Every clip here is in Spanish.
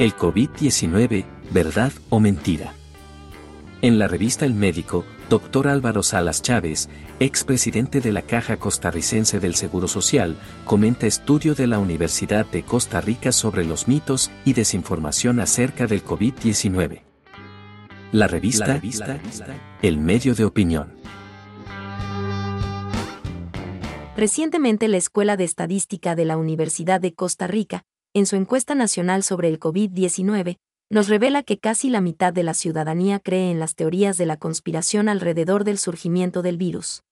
El COVID-19, ¿verdad o mentira? En la revista El Médico, Dr. Álvaro Salas Chávez, expresidente de la Caja Costarricense del Seguro Social, comenta estudio de la Universidad de Costa Rica sobre los mitos y desinformación acerca del COVID-19. La revista, la revista El Medio de Opinión. Recientemente la Escuela de Estadística de la Universidad de Costa Rica, en su encuesta nacional sobre el COVID-19, nos revela que casi la mitad de la ciudadanía cree en las teorías de la conspiración alrededor del surgimiento del virus.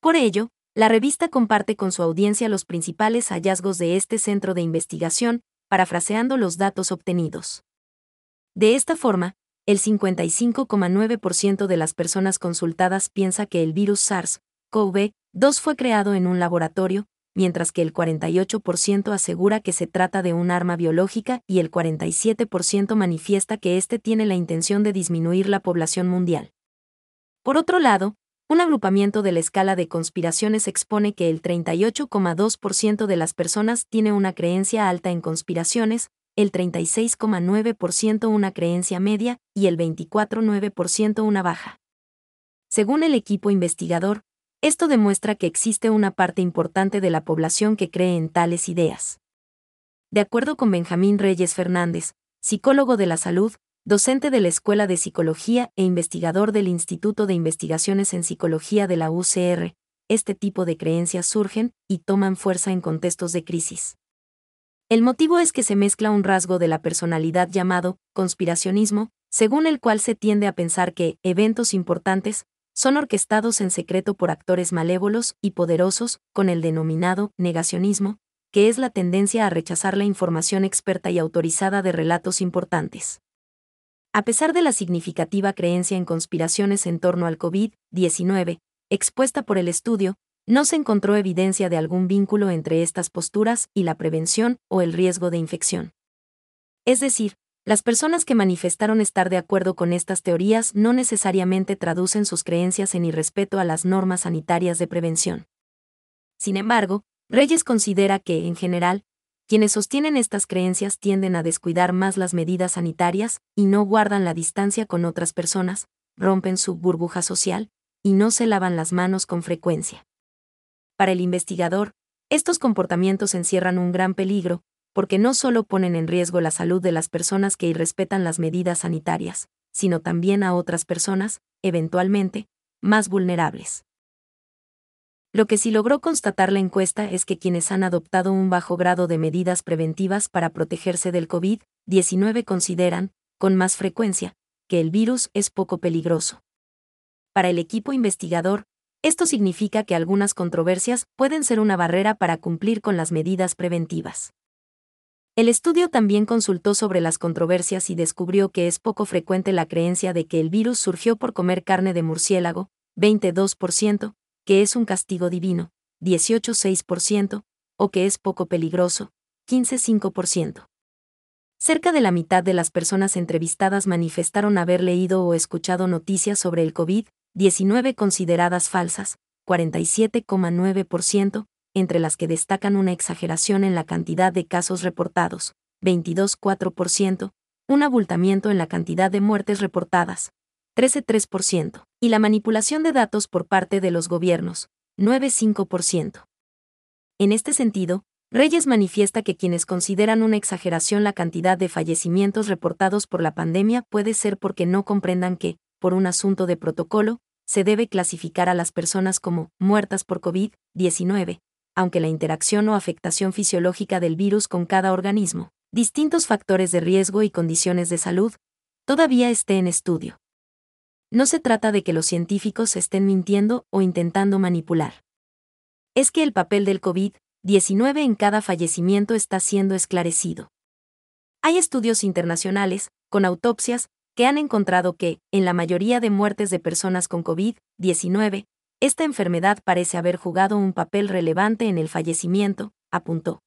Por ello, la revista comparte con su audiencia los principales hallazgos de este centro de investigación, parafraseando los datos obtenidos. De esta forma, el 55,9% de las personas consultadas piensa que el virus SARS-CoV-2 fue creado en un laboratorio, mientras que el 48% asegura que se trata de un arma biológica y el 47% manifiesta que éste tiene la intención de disminuir la población mundial. Por otro lado, un agrupamiento de la escala de conspiraciones expone que el 38,2% de las personas tiene una creencia alta en conspiraciones, el 36,9% una creencia media y el 24,9% una baja. Según el equipo investigador, esto demuestra que existe una parte importante de la población que cree en tales ideas. De acuerdo con Benjamín Reyes Fernández, psicólogo de la salud, docente de la Escuela de Psicología e investigador del Instituto de Investigaciones en Psicología de la UCR, este tipo de creencias surgen y toman fuerza en contextos de crisis. El motivo es que se mezcla un rasgo de la personalidad llamado conspiracionismo, según el cual se tiende a pensar que eventos importantes son orquestados en secreto por actores malévolos y poderosos, con el denominado negacionismo, que es la tendencia a rechazar la información experta y autorizada de relatos importantes. A pesar de la significativa creencia en conspiraciones en torno al COVID-19, expuesta por el estudio, no se encontró evidencia de algún vínculo entre estas posturas y la prevención o el riesgo de infección. Es decir, las personas que manifestaron estar de acuerdo con estas teorías no necesariamente traducen sus creencias en irrespeto a las normas sanitarias de prevención. Sin embargo, Reyes considera que, en general, quienes sostienen estas creencias tienden a descuidar más las medidas sanitarias y no guardan la distancia con otras personas, rompen su burbuja social y no se lavan las manos con frecuencia. Para el investigador, estos comportamientos encierran un gran peligro, porque no solo ponen en riesgo la salud de las personas que irrespetan las medidas sanitarias, sino también a otras personas, eventualmente, más vulnerables. Lo que sí logró constatar la encuesta es que quienes han adoptado un bajo grado de medidas preventivas para protegerse del COVID-19 consideran, con más frecuencia, que el virus es poco peligroso. Para el equipo investigador, esto significa que algunas controversias pueden ser una barrera para cumplir con las medidas preventivas. El estudio también consultó sobre las controversias y descubrió que es poco frecuente la creencia de que el virus surgió por comer carne de murciélago, 22%, que es un castigo divino, 18,6%, o que es poco peligroso, 15,5%. Cerca de la mitad de las personas entrevistadas manifestaron haber leído o escuchado noticias sobre el COVID-19 consideradas falsas, 47,9%, entre las que destacan una exageración en la cantidad de casos reportados, 22,4%, un abultamiento en la cantidad de muertes reportadas, 13,3%, y la manipulación de datos por parte de los gobiernos, 9,5%. En este sentido, Reyes manifiesta que quienes consideran una exageración la cantidad de fallecimientos reportados por la pandemia puede ser porque no comprendan que, por un asunto de protocolo, se debe clasificar a las personas como muertas por COVID-19, aunque la interacción o afectación fisiológica del virus con cada organismo, distintos factores de riesgo y condiciones de salud, todavía esté en estudio. No se trata de que los científicos estén mintiendo o intentando manipular. Es que el papel del COVID-19 en cada fallecimiento está siendo esclarecido. Hay estudios internacionales, con autopsias, que han encontrado que, en la mayoría de muertes de personas con COVID-19, esta enfermedad parece haber jugado un papel relevante en el fallecimiento, apuntó.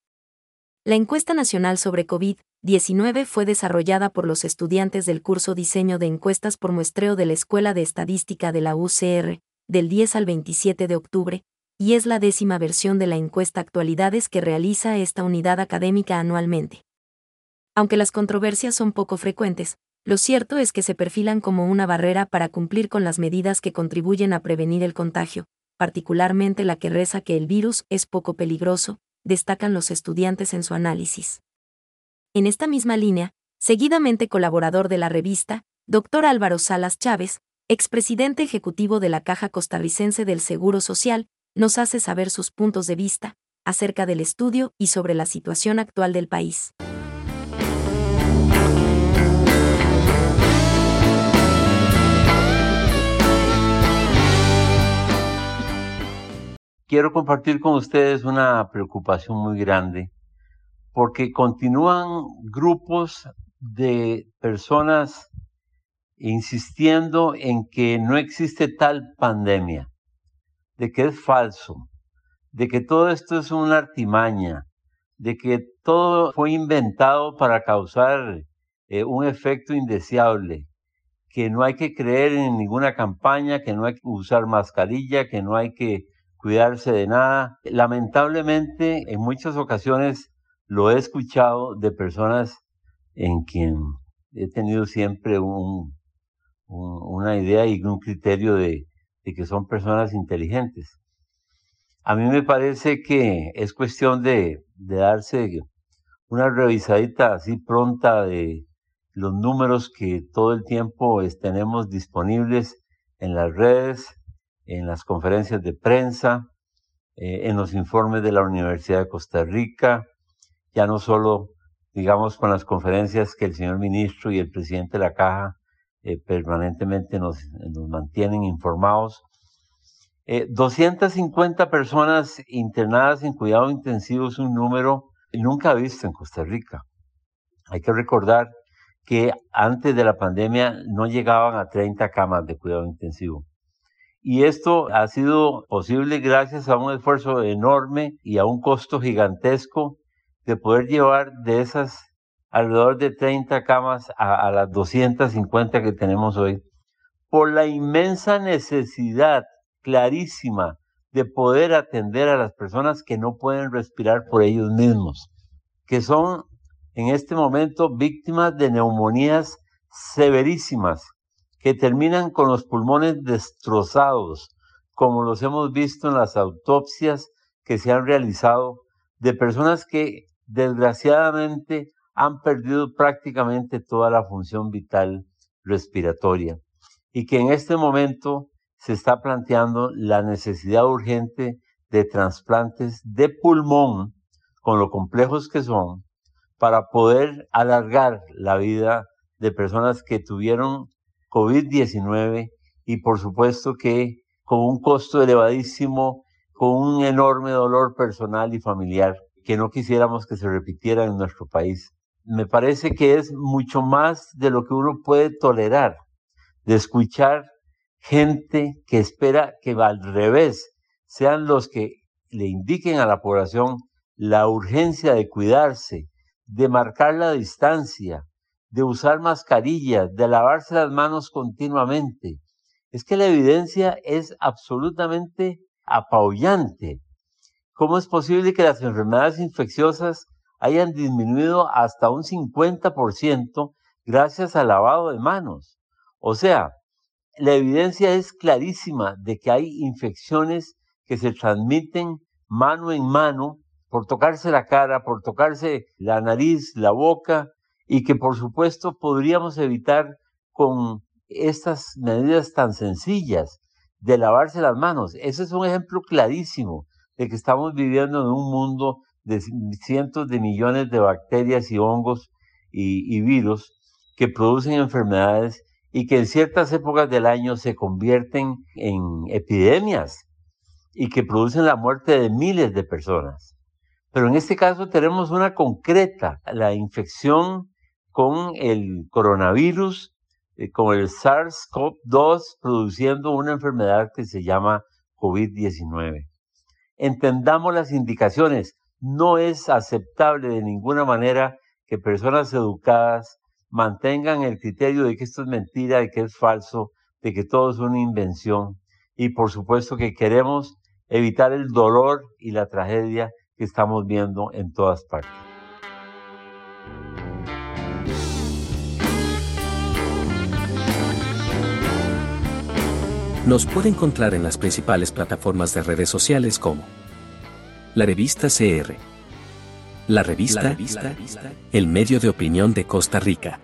La encuesta nacional sobre COVID-19 fue desarrollada por los estudiantes del curso Diseño de Encuestas por Muestreo de la Escuela de Estadística de la UCR, del 10 al 27 de octubre, y es la décima versión de la encuesta Actualidades que realiza esta unidad académica anualmente. Aunque las controversias son poco frecuentes, lo cierto es que se perfilan como una barrera para cumplir con las medidas que contribuyen a prevenir el contagio, particularmente la que reza que el virus es poco peligroso, destacan los estudiantes en su análisis. En esta misma línea, seguidamente colaborador de la revista, Dr. Álvaro Salas Chávez, expresidente ejecutivo de la Caja Costarricense del Seguro Social, nos hace saber sus puntos de vista acerca del estudio y sobre la situación actual del país. Quiero compartir con ustedes una preocupación muy grande porque continúan grupos de personas insistiendo en que no existe tal pandemia, de que es falso, de que todo esto es una artimaña, de que todo fue inventado para causar eh, un efecto indeseable, que no hay que creer en ninguna campaña, que no hay que usar mascarilla, que no hay que cuidarse de nada. Lamentablemente, en muchas ocasiones lo he escuchado de personas en quien he tenido siempre un, una idea y un criterio de, que son personas inteligentes. A mí me parece que es cuestión de, de darse una revisadita así pronta de los números que todo el tiempo tenemos disponibles en las redes, en las conferencias de prensa, eh, en los informes de la Universidad de Costa Rica, ya no solo, digamos, con las conferencias que el señor ministro y el presidente de la Caja eh, permanentemente nos, nos, mantienen informados. 250 eh, personas internadas en cuidado intensivo es un número nunca visto en Costa Rica. Hay que recordar que antes de la pandemia no llegaban a 30 camas de cuidado intensivo. Y esto ha sido posible gracias a un esfuerzo enorme y a un costo gigantesco de poder llevar de esas alrededor de 30 camas a, las 250 que tenemos hoy, por la inmensa necesidad clarísima de poder atender a las personas que no pueden respirar por ellos mismos, que son en este momento víctimas de neumonías severísimas que terminan con los pulmones destrozados, como los hemos visto en las autopsias que se han realizado de personas que desgraciadamente han perdido prácticamente toda la función vital respiratoria y que en este momento se está planteando la necesidad urgente de trasplantes de pulmón, con lo complejos que son, para poder alargar la vida de personas que tuvieron COVID-19 y por supuesto que con un costo elevadísimo, con un enorme dolor personal y familiar que no quisiéramos que se repitiera en nuestro país. Me parece que es mucho más de lo que uno puede tolerar, de escuchar gente que espera que al revés sean los que le indiquen a la población la urgencia de cuidarse, de marcar la distancia, de usar mascarillas, de lavarse las manos continuamente. Es que la evidencia es absolutamente apabullante. ¿Cómo es posible que las enfermedades infecciosas hayan disminuido hasta un 50% gracias al lavado de manos? O sea, la evidencia es clarísima de que hay infecciones que se transmiten mano en mano por tocarse la cara, por tocarse la nariz, la boca, y que por supuesto podríamos evitar con estas medidas tan sencillas de lavarse las manos. Ese es un ejemplo clarísimo de que estamos viviendo en un mundo de cientos de millones de bacterias y hongos y, virus que producen enfermedades y que en ciertas épocas del año se convierten en epidemias y que producen la muerte de miles de personas. Pero en este caso tenemos una concreta, la infección con el coronavirus, eh, con el SARS-CoV-2, produciendo una enfermedad que se llama COVID-19. Entendamos las indicaciones. No es aceptable de ninguna manera que personas educadas mantengan el criterio de que esto es mentira, de que es falso, de que todo es una invención. Y por supuesto que queremos evitar el dolor y la tragedia que estamos viendo en todas partes. Nos puede encontrar en las principales plataformas de redes sociales como La Revista CR. La revista, el medio de opinión de Costa Rica.